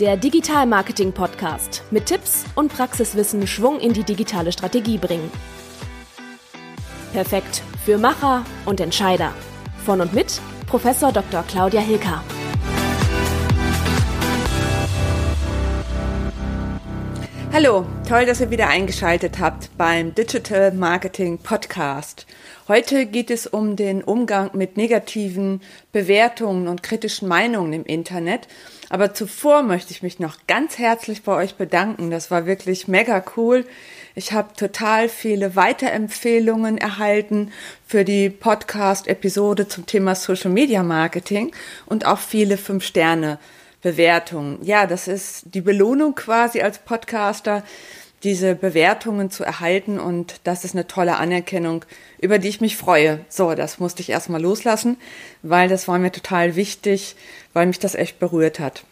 Der Digital Marketing Podcast mit Tipps und Praxiswissen Schwung in die digitale Strategie bringen. Perfekt für Macher und Entscheider. Von und mit Professor Dr. Claudia Hilker. Hallo, toll, dass ihr wieder eingeschaltet habt beim Digital Marketing Podcast. Heute geht es um den Umgang mit negativen Bewertungen und kritischen Meinungen im Internet. Aber zuvor möchte ich mich noch ganz herzlich bei euch bedanken. Das war wirklich mega cool. Ich habe total viele Weiterempfehlungen erhalten für die Podcast-Episode zum Thema Social Media Marketing und auch viele Fünf-Sterne Bewertungen. Ja, das ist die Belohnung quasi als Podcaster, diese Bewertungen zu erhalten und das ist eine tolle Anerkennung, über die ich mich freue. So, das musste ich erstmal loslassen, weil das war mir total wichtig, weil mich das echt berührt hat.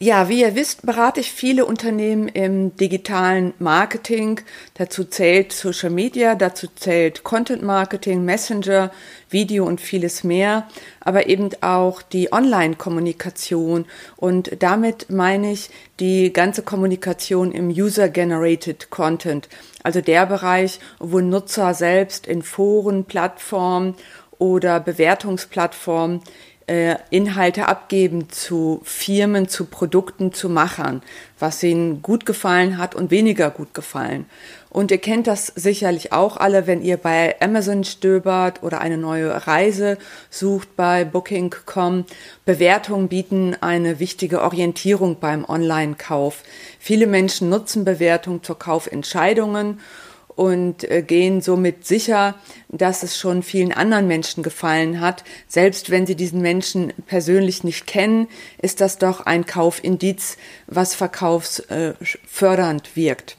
Ja, wie ihr wisst, berate ich viele Unternehmen im digitalen Marketing. Dazu zählt Social Media, dazu zählt Content Marketing, Messenger, Video und vieles mehr, aber eben auch die Online-Kommunikation. Und damit meine ich die ganze Kommunikation im User-Generated Content, also der Bereich, wo Nutzer selbst in Foren, Plattformen oder Bewertungsplattformen äh, Inhalte abgeben zu Firmen, zu Produkten, zu Machern, was ihnen gut gefallen hat und weniger gut gefallen. Und ihr kennt das sicherlich auch alle, wenn ihr bei Amazon stöbert oder eine neue Reise sucht bei Booking.com. Bewertungen bieten eine wichtige Orientierung beim Online-Kauf. Viele Menschen nutzen Bewertungen zur Kaufentscheidungen und äh, gehen somit sicher, dass es schon vielen anderen Menschen gefallen hat. Selbst wenn sie diesen Menschen persönlich nicht kennen, ist das doch ein Kaufindiz, was verkaufsfördernd wirkt.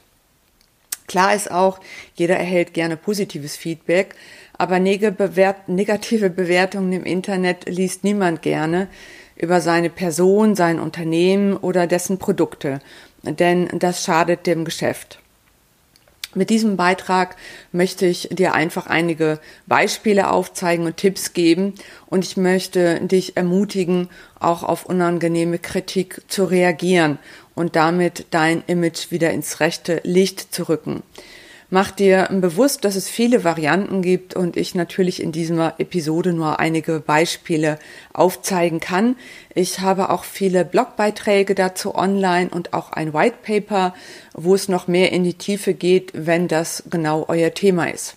Klar ist auch, jeder erhält gerne positives Feedback, aber negative Bewertungen im Internet liest niemand gerne über seine Person, sein Unternehmen oder dessen Produkte, denn das schadet dem Geschäft. Mit diesem Beitrag möchte ich dir einfach einige Beispiele aufzeigen und Tipps geben und ich möchte dich ermutigen, auch auf unangenehme Kritik zu reagieren und damit dein Image wieder ins rechte Licht zu rücken. Mach dir bewusst, dass es viele Varianten gibt und ich natürlich in dieser Episode nur einige Beispiele aufzeigen kann. Ich habe auch viele Blogbeiträge dazu online und auch ein White Paper, wo es noch mehr in die Tiefe geht, wenn das genau euer Thema ist.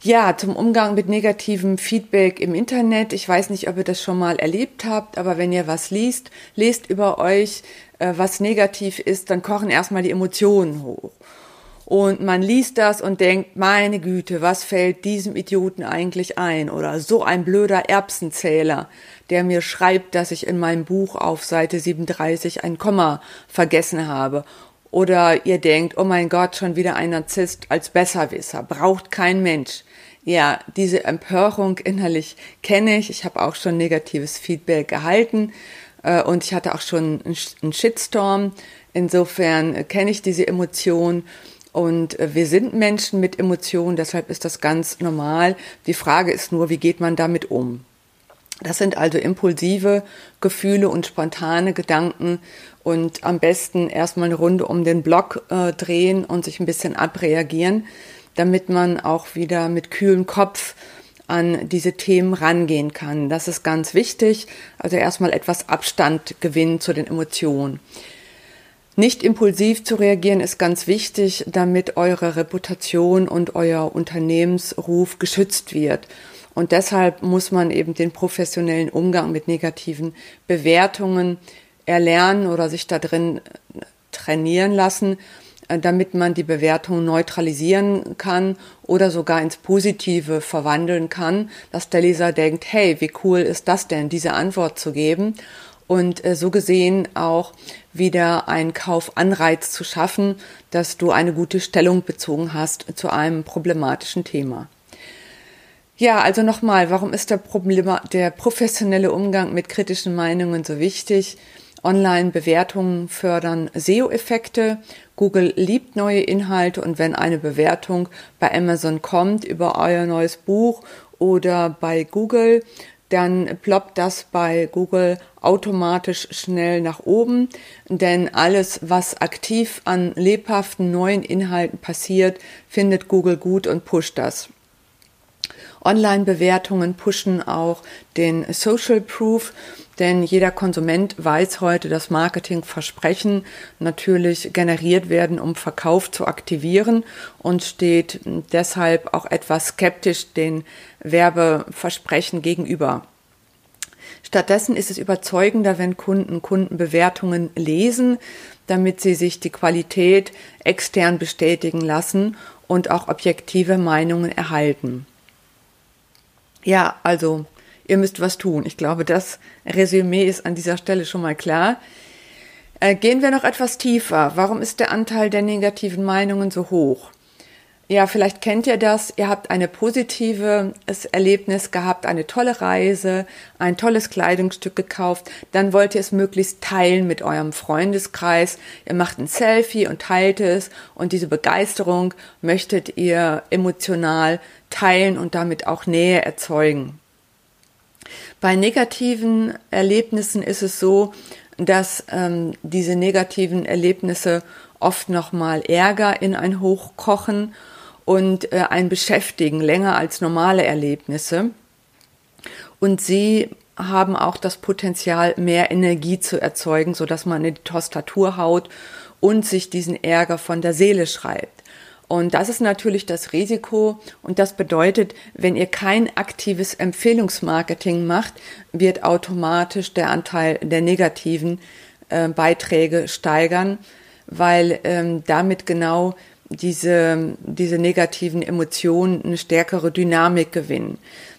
Ja, zum Umgang mit negativem Feedback im Internet. Ich weiß nicht, ob ihr das schon mal erlebt habt, aber wenn ihr was liest, lest über euch, äh, was negativ ist, dann kochen erstmal die Emotionen hoch. Und man liest das und denkt, meine Güte, was fällt diesem Idioten eigentlich ein? Oder so ein blöder Erbsenzähler, der mir schreibt, dass ich in meinem Buch auf Seite 37 ein Komma vergessen habe. Oder ihr denkt, oh mein Gott, schon wieder ein Narzisst als Besserwisser, braucht kein Mensch. Ja, diese Empörung innerlich kenne ich. Ich habe auch schon negatives Feedback gehalten äh, und ich hatte auch schon einen Shitstorm. Insofern kenne ich diese Emotion. Und äh, wir sind Menschen mit Emotionen, deshalb ist das ganz normal. Die Frage ist nur, wie geht man damit um? Das sind also impulsive Gefühle und spontane Gedanken und am besten erstmal eine Runde um den Block äh, drehen und sich ein bisschen abreagieren, damit man auch wieder mit kühlem Kopf an diese Themen rangehen kann. Das ist ganz wichtig. Also erstmal etwas Abstand gewinnen zu den Emotionen. Nicht impulsiv zu reagieren ist ganz wichtig, damit eure Reputation und euer Unternehmensruf geschützt wird. Und deshalb muss man eben den professionellen Umgang mit negativen Bewertungen erlernen oder sich da drin trainieren lassen, damit man die Bewertung neutralisieren kann oder sogar ins Positive verwandeln kann, dass der Leser denkt, hey, wie cool ist das denn, diese Antwort zu geben und äh, so gesehen auch wieder einen Kaufanreiz zu schaffen, dass du eine gute Stellung bezogen hast zu einem problematischen Thema. Ja, also nochmal, warum ist der, Problem, der professionelle Umgang mit kritischen Meinungen so wichtig? Online-Bewertungen fördern SEO-Effekte. Google liebt neue Inhalte und wenn eine Bewertung bei Amazon kommt über euer neues Buch oder bei Google, dann ploppt das bei Google automatisch schnell nach oben, denn alles, was aktiv an lebhaften neuen Inhalten passiert, findet Google gut und pusht das. Online-Bewertungen pushen auch den Social Proof, denn jeder Konsument weiß heute, dass Marketingversprechen natürlich generiert werden, um Verkauf zu aktivieren und steht deshalb auch etwas skeptisch den Werbeversprechen gegenüber. Stattdessen ist es überzeugender, wenn Kunden Kundenbewertungen lesen, damit sie sich die Qualität extern bestätigen lassen und auch objektive Meinungen erhalten. Ja, also ihr müsst was tun. Ich glaube, das Resümee ist an dieser Stelle schon mal klar. Äh, gehen wir noch etwas tiefer. Warum ist der Anteil der negativen Meinungen so hoch? Ja, vielleicht kennt ihr das. Ihr habt eine positive Erlebnis gehabt, eine tolle Reise, ein tolles Kleidungsstück gekauft. Dann wollt ihr es möglichst teilen mit eurem Freundeskreis. Ihr macht ein Selfie und teilt es. Und diese Begeisterung möchtet ihr emotional teilen und damit auch Nähe erzeugen. Bei negativen Erlebnissen ist es so, dass ähm, diese negativen Erlebnisse oft nochmal Ärger in ein Hoch kochen und äh, ein Beschäftigen länger als normale Erlebnisse. Und sie haben auch das Potenzial, mehr Energie zu erzeugen, so dass man in die Tastatur haut und sich diesen Ärger von der Seele schreibt. Und das ist natürlich das Risiko. Und das bedeutet, wenn ihr kein aktives Empfehlungsmarketing macht, wird automatisch der Anteil der negativen äh, Beiträge steigern, weil ähm, damit genau diese, diese negativen Emotionen eine stärkere Dynamik gewinnen.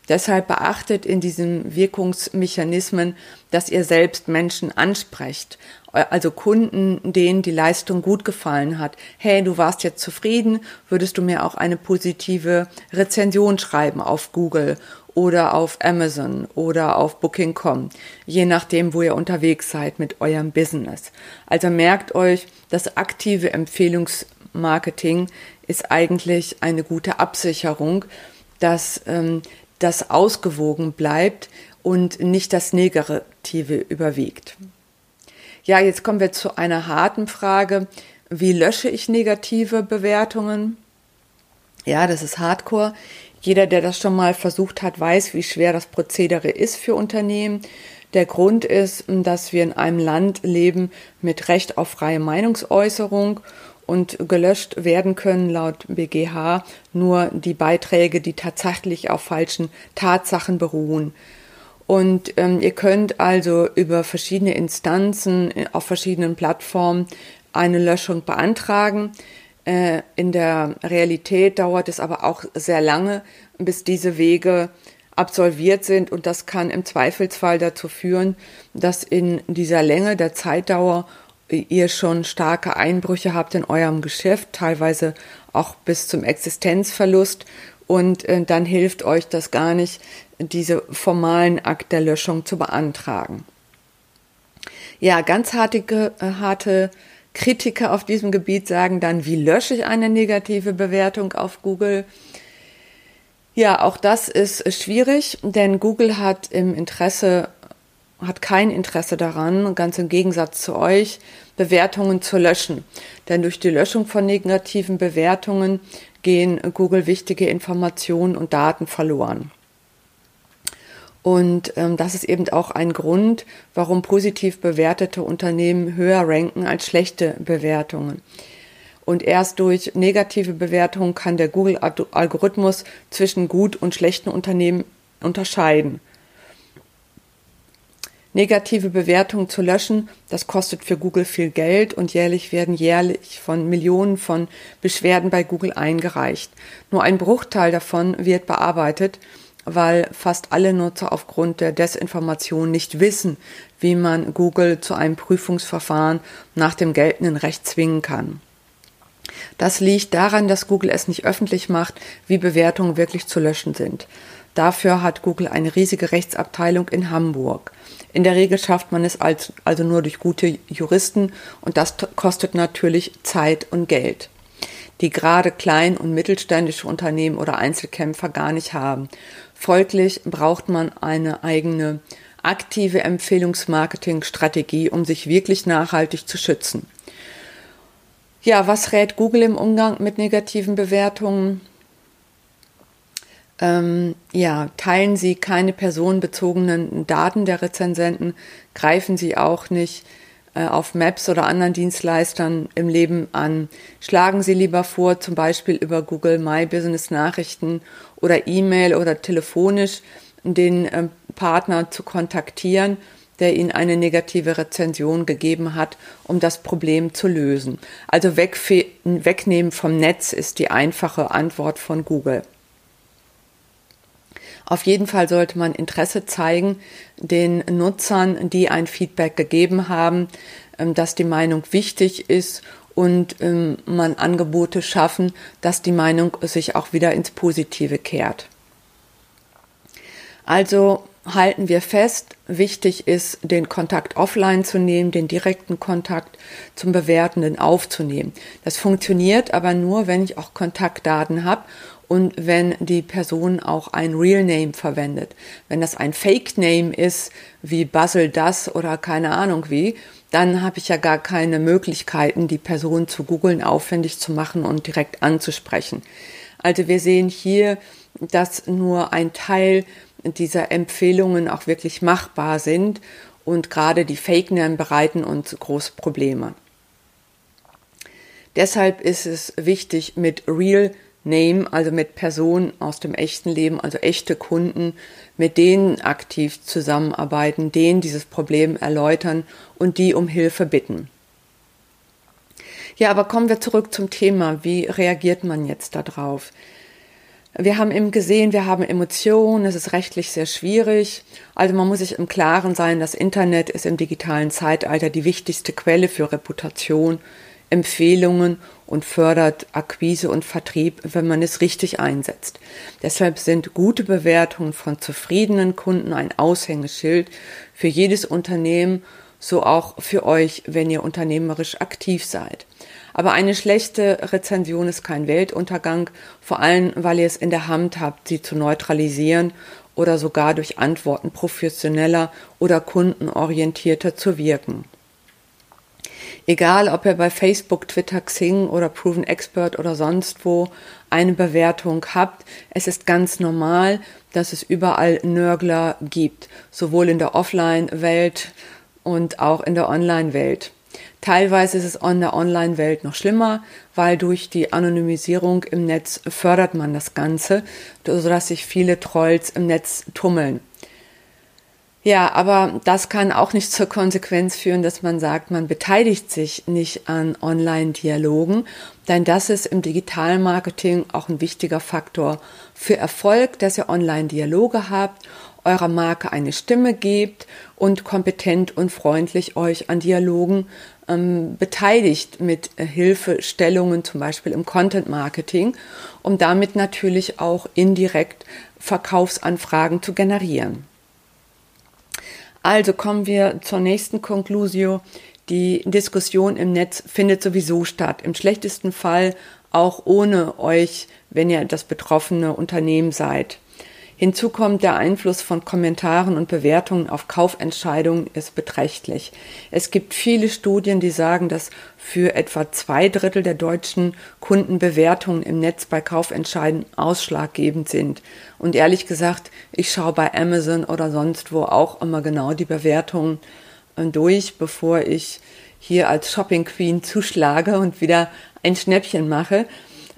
Deshalb beachtet in diesen Wirkungsmechanismen, dass ihr selbst Menschen ansprecht. Also Kunden, denen die Leistung gut gefallen hat. Hey, du warst jetzt zufrieden, würdest du mir auch eine positive Rezension schreiben auf Google oder auf Amazon oder auf Booking.com, je nachdem, wo ihr unterwegs seid mit eurem Business. Also merkt euch, das aktive Empfehlungs Marketing ist eigentlich eine gute Absicherung, dass ähm, das ausgewogen bleibt und nicht das Negative überwiegt. Ja, jetzt kommen wir zu einer harten Frage. Wie lösche ich negative Bewertungen? Ja, das ist Hardcore. Jeder, der das schon mal versucht hat, weiß, wie schwer das Prozedere ist für Unternehmen. Der Grund ist, dass wir in einem Land leben mit Recht auf freie Meinungsäußerung und gelöscht werden können laut BGH nur die Beiträge, die tatsächlich auf falschen Tatsachen beruhen. Und ähm, ihr könnt also über verschiedene Instanzen äh, auf verschiedenen Plattformen eine Löschung beantragen. Äh, in der Realität dauert es aber auch sehr lange, bis diese Wege absolviert sind und das kann im Zweifelsfall dazu führen, dass in dieser Länge der Zeitdauer ihr schon starke Einbrüche habt in eurem Geschäft, teilweise auch bis zum Existenzverlust. Und äh, dann hilft euch das gar nicht, diese formalen Akt der Löschung zu beantragen. Ja, ganz harte, äh, harte Kritiker auf diesem Gebiet sagen dann, wie lösche ich eine negative Bewertung auf Google? Ja, auch das ist schwierig, denn Google hat im Interesse hat kein Interesse daran, ganz im Gegensatz zu euch, Bewertungen zu löschen. Denn durch die Löschung von negativen Bewertungen gehen Google wichtige Informationen und Daten verloren. Und ähm, das ist eben auch ein Grund, warum positiv bewertete Unternehmen höher ranken als schlechte Bewertungen. Und erst durch negative Bewertungen kann der Google-Algorithmus zwischen gut und schlechten Unternehmen unterscheiden. Negative Bewertungen zu löschen, das kostet für Google viel Geld und jährlich werden jährlich von Millionen von Beschwerden bei Google eingereicht. Nur ein Bruchteil davon wird bearbeitet, weil fast alle Nutzer aufgrund der Desinformation nicht wissen, wie man Google zu einem Prüfungsverfahren nach dem geltenden Recht zwingen kann. Das liegt daran, dass Google es nicht öffentlich macht, wie Bewertungen wirklich zu löschen sind. Dafür hat Google eine riesige Rechtsabteilung in Hamburg. In der Regel schafft man es also nur durch gute Juristen und das kostet natürlich Zeit und Geld, die gerade klein- und mittelständische Unternehmen oder Einzelkämpfer gar nicht haben. Folglich braucht man eine eigene aktive Empfehlungsmarketing-Strategie, um sich wirklich nachhaltig zu schützen. Ja, was rät Google im Umgang mit negativen Bewertungen? Ähm, ja, teilen Sie keine personenbezogenen Daten der Rezensenten, greifen Sie auch nicht auf Maps oder anderen Dienstleistern im Leben an. Schlagen Sie lieber vor, zum Beispiel über Google My Business Nachrichten oder E-Mail oder telefonisch den äh, Partner zu kontaktieren, der Ihnen eine negative Rezension gegeben hat, um das Problem zu lösen. Also wegnehmen vom Netz ist die einfache Antwort von Google. Auf jeden Fall sollte man Interesse zeigen den Nutzern, die ein Feedback gegeben haben, ähm, dass die Meinung wichtig ist und ähm, man Angebote schaffen, dass die Meinung sich auch wieder ins Positive kehrt. Also halten wir fest, wichtig ist, den Kontakt offline zu nehmen, den direkten Kontakt zum Bewertenden aufzunehmen. Das funktioniert aber nur, wenn ich auch Kontaktdaten habe und wenn die Person auch ein Real Name verwendet. Wenn das ein Fake Name ist, wie Basel das oder keine Ahnung wie, dann habe ich ja gar keine Möglichkeiten, die Person zu googeln, aufwendig zu machen und direkt anzusprechen. Also wir sehen hier, dass nur ein Teil dieser Empfehlungen auch wirklich machbar sind und gerade die Fake Name bereiten uns große Probleme. Deshalb ist es wichtig, mit Real Name, also mit Personen aus dem echten Leben, also echte Kunden, mit denen aktiv zusammenarbeiten, denen dieses Problem erläutern und die um Hilfe bitten. Ja, aber kommen wir zurück zum Thema. Wie reagiert man jetzt darauf? Wir haben eben gesehen, wir haben Emotionen, es ist rechtlich sehr schwierig. Also man muss sich im Klaren sein, das Internet ist im digitalen Zeitalter die wichtigste Quelle für Reputation, Empfehlungen und fördert Akquise und Vertrieb, wenn man es richtig einsetzt. Deshalb sind gute Bewertungen von zufriedenen Kunden ein Aushängeschild für jedes Unternehmen, so auch für euch, wenn ihr unternehmerisch aktiv seid. Aber eine schlechte Rezension ist kein Weltuntergang, vor allem weil ihr es in der Hand habt, sie zu neutralisieren oder sogar durch Antworten professioneller oder kundenorientierter zu wirken. Egal, ob ihr bei Facebook, Twitter, Xing oder Proven Expert oder sonst wo eine Bewertung habt, es ist ganz normal, dass es überall Nörgler gibt, sowohl in der Offline-Welt und auch in der Online-Welt. Teilweise ist es in der Online-Welt noch schlimmer, weil durch die Anonymisierung im Netz fördert man das Ganze, sodass sich viele Trolls im Netz tummeln. Ja, aber das kann auch nicht zur Konsequenz führen, dass man sagt, man beteiligt sich nicht an Online-Dialogen, denn das ist im Digitalmarketing auch ein wichtiger Faktor für Erfolg, dass ihr Online-Dialoge habt, eurer Marke eine Stimme gebt und kompetent und freundlich euch an Dialogen ähm, beteiligt mit äh, Hilfestellungen, zum Beispiel im Content Marketing, um damit natürlich auch indirekt Verkaufsanfragen zu generieren. Also kommen wir zur nächsten Conclusio. Die Diskussion im Netz findet sowieso statt. Im schlechtesten Fall auch ohne euch, wenn ihr das betroffene Unternehmen seid. Hinzu kommt, der Einfluss von Kommentaren und Bewertungen auf Kaufentscheidungen ist beträchtlich. Es gibt viele Studien, die sagen, dass für etwa zwei Drittel der deutschen Kunden Bewertungen im Netz bei Kaufentscheiden ausschlaggebend sind. Und ehrlich gesagt, ich schaue bei Amazon oder sonst wo auch immer genau die Bewertungen äh, durch, bevor ich hier als Shopping Queen zuschlage und wieder ein Schnäppchen mache.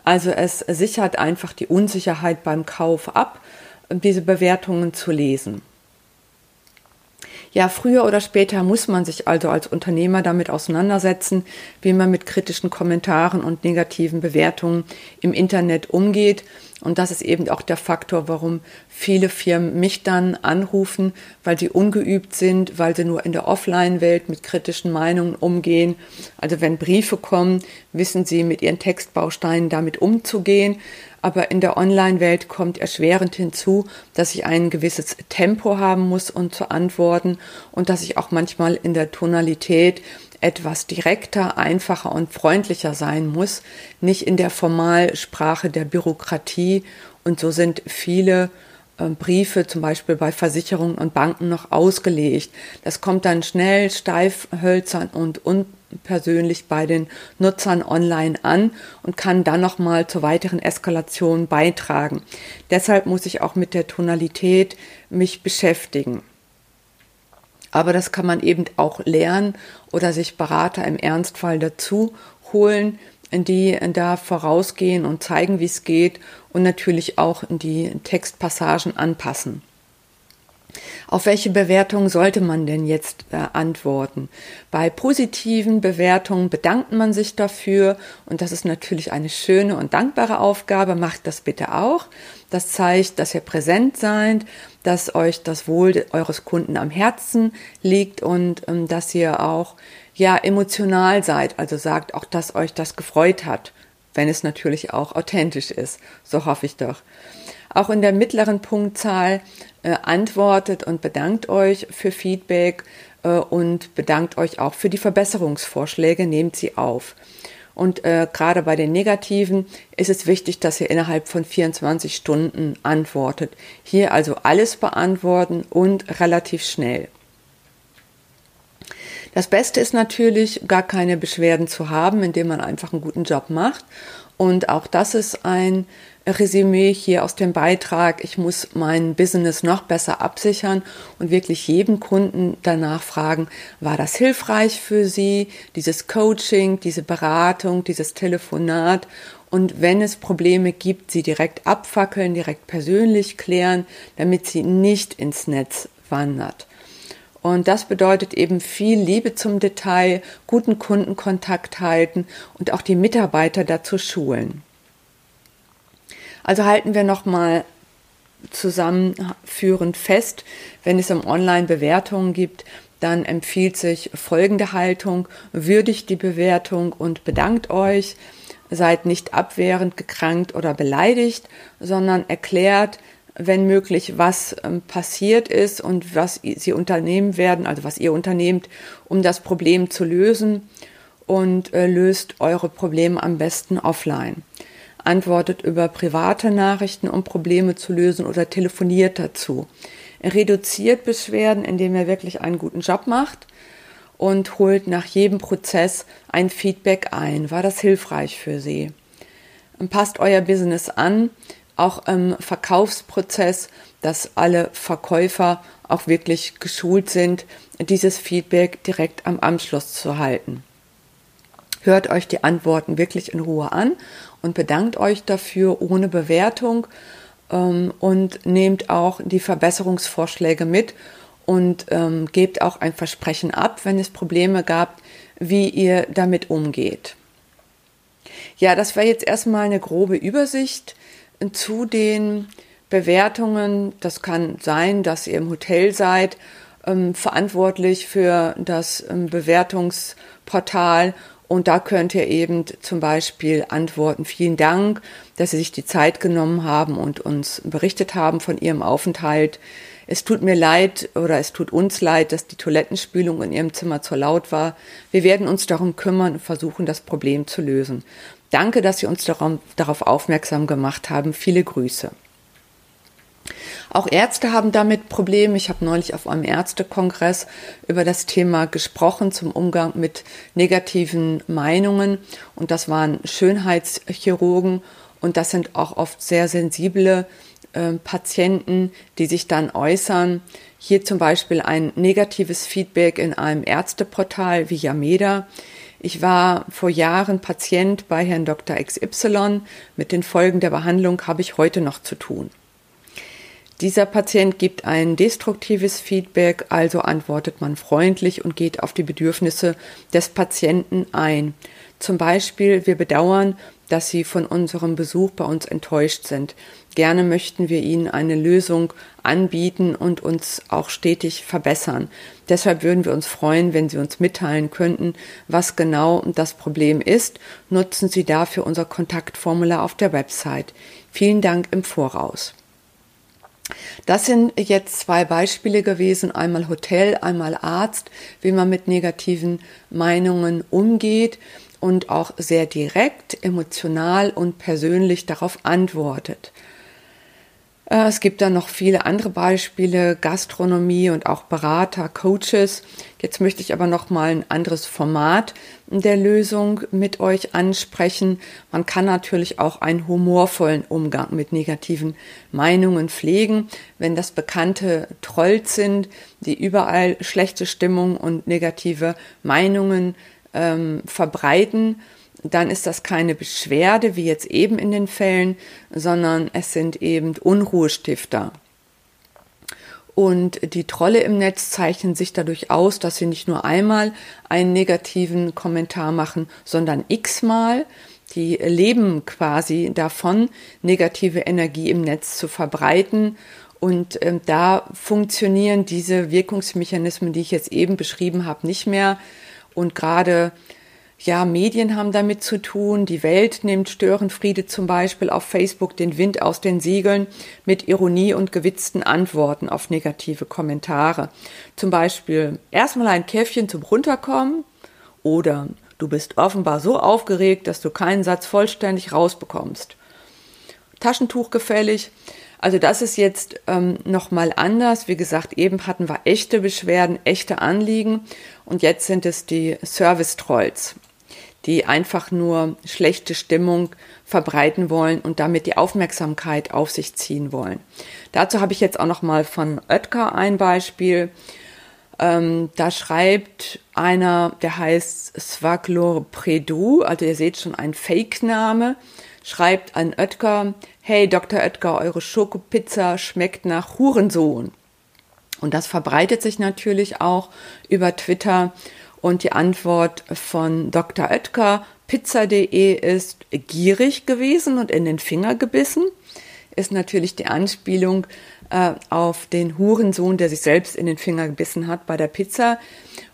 Also es sichert einfach die Unsicherheit beim Kauf ab diese Bewertungen zu lesen. Ja, früher oder später muss man sich also als Unternehmer damit auseinandersetzen, wie man mit kritischen Kommentaren und negativen Bewertungen im Internet umgeht. Und das ist eben auch der Faktor, warum viele Firmen mich dann anrufen, weil sie ungeübt sind, weil sie nur in der Offline-Welt mit kritischen Meinungen umgehen. Also wenn Briefe kommen, wissen sie mit ihren Textbausteinen damit umzugehen aber in der Online-Welt kommt erschwerend hinzu, dass ich ein gewisses Tempo haben muss, um zu antworten und dass ich auch manchmal in der Tonalität etwas direkter, einfacher und freundlicher sein muss, nicht in der Formalsprache der Bürokratie. Und so sind viele äh, Briefe zum Beispiel bei Versicherungen und Banken noch ausgelegt. Das kommt dann schnell, steif, hölzern und unpersönlich bei den Nutzern online an und kann dann nochmal zur weiteren Eskalation beitragen. Deshalb muss ich auch mit der Tonalität mich beschäftigen. Aber das kann man eben auch lernen oder sich Berater im Ernstfall dazu holen, die da vorausgehen und zeigen, wie es geht und natürlich auch die Textpassagen anpassen. Auf welche Bewertung sollte man denn jetzt äh, antworten? Bei positiven Bewertungen bedankt man sich dafür und das ist natürlich eine schöne und dankbare Aufgabe. Macht das bitte auch. Das zeigt, dass ihr präsent seid, dass euch das Wohl eures Kunden am Herzen liegt und ähm, dass ihr auch ja emotional seid, also sagt auch, dass euch das gefreut hat, wenn es natürlich auch authentisch ist. So hoffe ich doch. Auch in der mittleren Punktzahl äh, antwortet und bedankt euch für Feedback äh, und bedankt euch auch für die Verbesserungsvorschläge, nehmt sie auf. Und äh, gerade bei den negativen ist es wichtig, dass ihr innerhalb von 24 Stunden antwortet. Hier also alles beantworten und relativ schnell. Das Beste ist natürlich, gar keine Beschwerden zu haben, indem man einfach einen guten Job macht. Und auch das ist ein Resümee hier aus dem Beitrag. Ich muss mein Business noch besser absichern und wirklich jedem Kunden danach fragen, war das hilfreich für Sie, dieses Coaching, diese Beratung, dieses Telefonat? Und wenn es Probleme gibt, sie direkt abfackeln, direkt persönlich klären, damit sie nicht ins Netz wandert. Und das bedeutet eben viel Liebe zum Detail, guten Kundenkontakt halten und auch die Mitarbeiter dazu schulen. Also halten wir nochmal zusammenführend fest, wenn es um Online-Bewertungen gibt, dann empfiehlt sich folgende Haltung, würdigt die Bewertung und bedankt euch, seid nicht abwehrend, gekrankt oder beleidigt, sondern erklärt, wenn möglich, was ähm, passiert ist und was sie unternehmen werden, also was ihr unternehmt, um das Problem zu lösen und äh, löst eure Probleme am besten offline. Antwortet über private Nachrichten, um Probleme zu lösen oder telefoniert dazu. Er reduziert Beschwerden, indem er wirklich einen guten Job macht und holt nach jedem Prozess ein Feedback ein. War das hilfreich für Sie? Passt euer Business an, auch im Verkaufsprozess, dass alle Verkäufer auch wirklich geschult sind, dieses Feedback direkt am Anschluss zu halten. Hört euch die Antworten wirklich in Ruhe an und bedankt euch dafür ohne Bewertung ähm, und nehmt auch die Verbesserungsvorschläge mit und ähm, gebt auch ein Versprechen ab, wenn es Probleme gab, wie ihr damit umgeht. Ja, das war jetzt erstmal eine grobe Übersicht zu den Bewertungen, das kann sein, dass ihr im Hotel seid, ähm, verantwortlich für das ähm, Bewertungsportal und da könnt ihr eben zum Beispiel antworten, vielen Dank, dass Sie sich die Zeit genommen haben und uns berichtet haben von Ihrem Aufenthalt. Es tut mir leid oder es tut uns leid, dass die Toilettenspülung in Ihrem Zimmer zu laut war. Wir werden uns darum kümmern und versuchen, das Problem zu lösen. Danke, dass Sie uns darauf aufmerksam gemacht haben. Viele Grüße. Auch Ärzte haben damit Probleme. Ich habe neulich auf einem Ärztekongress über das Thema gesprochen zum Umgang mit negativen Meinungen. Und das waren Schönheitschirurgen. Und das sind auch oft sehr sensible äh, Patienten, die sich dann äußern. Hier zum Beispiel ein negatives Feedback in einem Ärzteportal wie Yameda. Ich war vor Jahren Patient bei Herrn Dr. XY. Mit den Folgen der Behandlung habe ich heute noch zu tun. Dieser Patient gibt ein destruktives Feedback, also antwortet man freundlich und geht auf die Bedürfnisse des Patienten ein. Zum Beispiel, wir bedauern, dass Sie von unserem Besuch bei uns enttäuscht sind. Gerne möchten wir Ihnen eine Lösung anbieten und uns auch stetig verbessern. Deshalb würden wir uns freuen, wenn Sie uns mitteilen könnten, was genau das Problem ist. Nutzen Sie dafür unser Kontaktformular auf der Website. Vielen Dank im Voraus. Das sind jetzt zwei Beispiele gewesen, einmal Hotel, einmal Arzt, wie man mit negativen Meinungen umgeht und auch sehr direkt, emotional und persönlich darauf antwortet. Äh, es gibt dann noch viele andere Beispiele, Gastronomie und auch Berater, Coaches. Jetzt möchte ich aber noch mal ein anderes Format der Lösung mit euch ansprechen. Man kann natürlich auch einen humorvollen Umgang mit negativen Meinungen pflegen, wenn das bekannte Trolls sind, die überall schlechte Stimmung und negative Meinungen ähm, verbreiten dann ist das keine Beschwerde, wie jetzt eben in den Fällen, sondern es sind eben Unruhestifter. Und die Trolle im Netz zeichnen sich dadurch aus, dass sie nicht nur einmal einen negativen Kommentar machen, sondern x-mal. Die leben quasi davon, negative Energie im Netz zu verbreiten. Und ähm, da funktionieren diese Wirkungsmechanismen, die ich jetzt eben beschrieben habe, nicht mehr. Und gerade ja, Medien haben damit zu tun. Die Welt nimmt Störenfriede zum Beispiel auf Facebook den Wind aus den Siegeln mit Ironie und gewitzten Antworten auf negative Kommentare. Zum Beispiel erstmal ein Käffchen zum Runterkommen oder du bist offenbar so aufgeregt, dass du keinen Satz vollständig rausbekommst. Taschentuch gefällig. Also das ist jetzt ähm, nochmal anders. Wie gesagt, eben hatten wir echte Beschwerden, echte Anliegen und jetzt sind es die Service-Trolls die einfach nur schlechte Stimmung verbreiten wollen und damit die Aufmerksamkeit auf sich ziehen wollen. Dazu habe ich jetzt auch noch mal von Oetker ein Beispiel. Ähm, da schreibt einer, der heißt Svaglor Predou, also ihr seht schon ein Fake-Name, schreibt an Oetker, hey Dr. Oetker, eure Schokopizza schmeckt nach Hurensohn. Und das verbreitet sich natürlich auch über Twitter und die Antwort von Dr. Oetker, pizza.de ist gierig gewesen und in den Finger gebissen, ist natürlich die Anspielung äh, auf den Hurensohn, der sich selbst in den Finger gebissen hat bei der Pizza.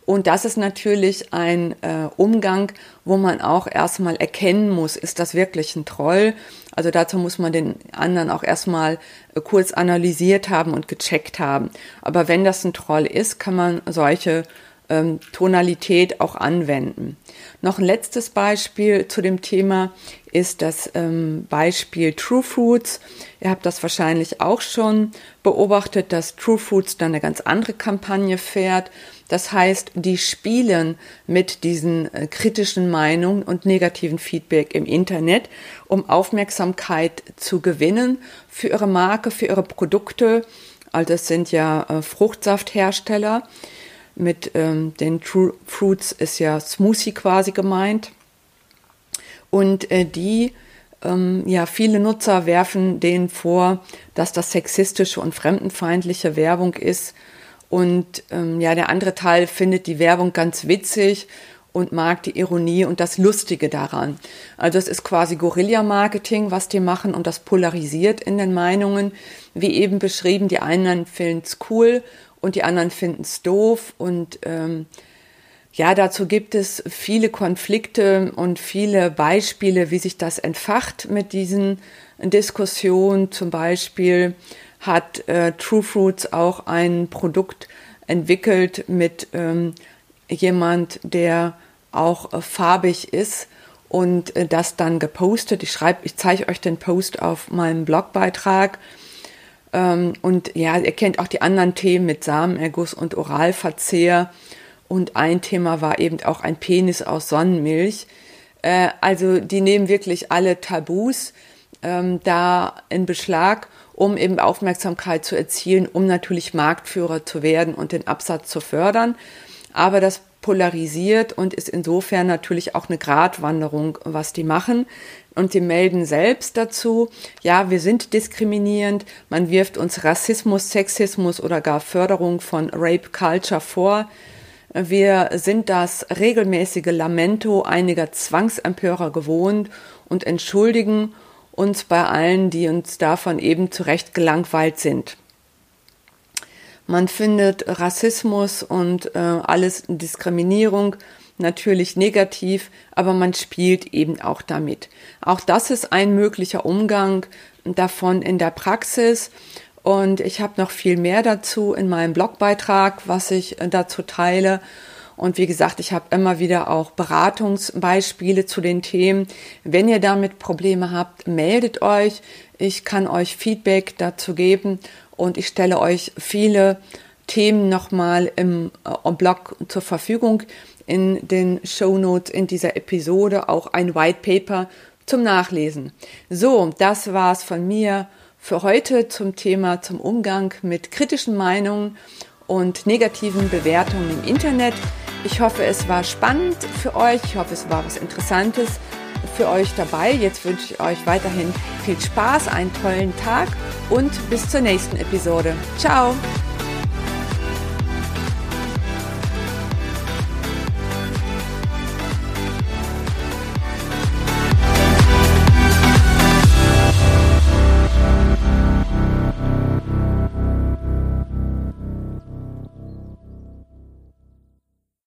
Und das ist natürlich ein äh, Umgang, wo man auch erstmal erkennen muss, ist das wirklich ein Troll? Also dazu muss man den anderen auch erstmal äh, kurz analysiert haben und gecheckt haben. Aber wenn das ein Troll ist, kann man solche ähm, Tonalität auch anwenden. Noch ein letztes Beispiel zu dem Thema ist das ähm, Beispiel True Foods. Ihr habt das wahrscheinlich auch schon beobachtet, dass True Foods dann eine ganz andere Kampagne fährt. Das heißt, die spielen mit diesen äh, kritischen Meinungen und negativen Feedback im Internet, um Aufmerksamkeit zu gewinnen für ihre Marke, für ihre Produkte. Also es sind ja äh, Fruchtsafthersteller mit ähm, den True Fruits ist ja Smoothie quasi gemeint. Und äh, die, ähm, ja, viele Nutzer werfen denen vor, dass das sexistische und fremdenfeindliche Werbung ist. Und ähm, ja, der andere Teil findet die Werbung ganz witzig und mag die Ironie und das Lustige daran. Also es ist quasi Guerilla-Marketing, was die machen und das polarisiert in den Meinungen. Wie eben beschrieben, die einen finden es cool und die anderen finden es doof. Und ähm, ja, dazu gibt es viele Konflikte und viele Beispiele, wie sich das entfacht mit diesen Diskussionen. Zum Beispiel hat äh, True Fruits auch ein Produkt entwickelt mit ähm, jemand, der auch äh, farbig ist und äh, das dann gepostet. Ich schreibe, ich zeige euch den Post auf meinem Blogbeitrag. Ähm, und ja, ihr kennt auch die anderen Themen mit Samenerguss und Oralverzehr. Und ein Thema war eben auch ein Penis aus Sonnenmilch. Äh, also die nehmen wirklich alle Tabus ähm, da in Beschlag, um eben Aufmerksamkeit zu erzielen, um natürlich Marktführer zu werden und den Absatz zu fördern. Aber das polarisiert und ist insofern natürlich auch eine Gratwanderung, was die machen und sie melden selbst dazu, ja, wir sind diskriminierend, man wirft uns Rassismus, Sexismus oder gar Förderung von Rape Culture vor. Wir sind das regelmäßige Lamento einiger Zwangsempörer gewohnt und entschuldigen uns bei allen, die uns davon eben zurecht gelangweilt sind. Man findet Rassismus und äh, alles Diskriminierung natürlich negativ, aber man spielt eben auch damit. Auch das ist ein möglicher Umgang davon in der Praxis. Und ich habe noch viel mehr dazu in meinem Blogbeitrag, was ich äh, dazu teile. Und wie gesagt, ich habe immer wieder auch Beratungsbeispiele zu den Themen. Wenn ihr damit Probleme habt, meldet euch. Ich kann euch Feedback dazu geben und ich stelle euch viele Themen nochmal im äh, Blog zur Verfügung. In den Show Notes in dieser Episode auch ein White Paper zum Nachlesen. So, das war's von mir für heute zum Thema zum Umgang mit kritischen Meinungen und negativen Bewertungen im Internet. Ich hoffe, es war spannend für euch. Ich hoffe, es war was Interessantes für euch dabei. Jetzt wünsche ich euch weiterhin viel Spaß, einen tollen Tag und bis zur nächsten Episode. Ciao!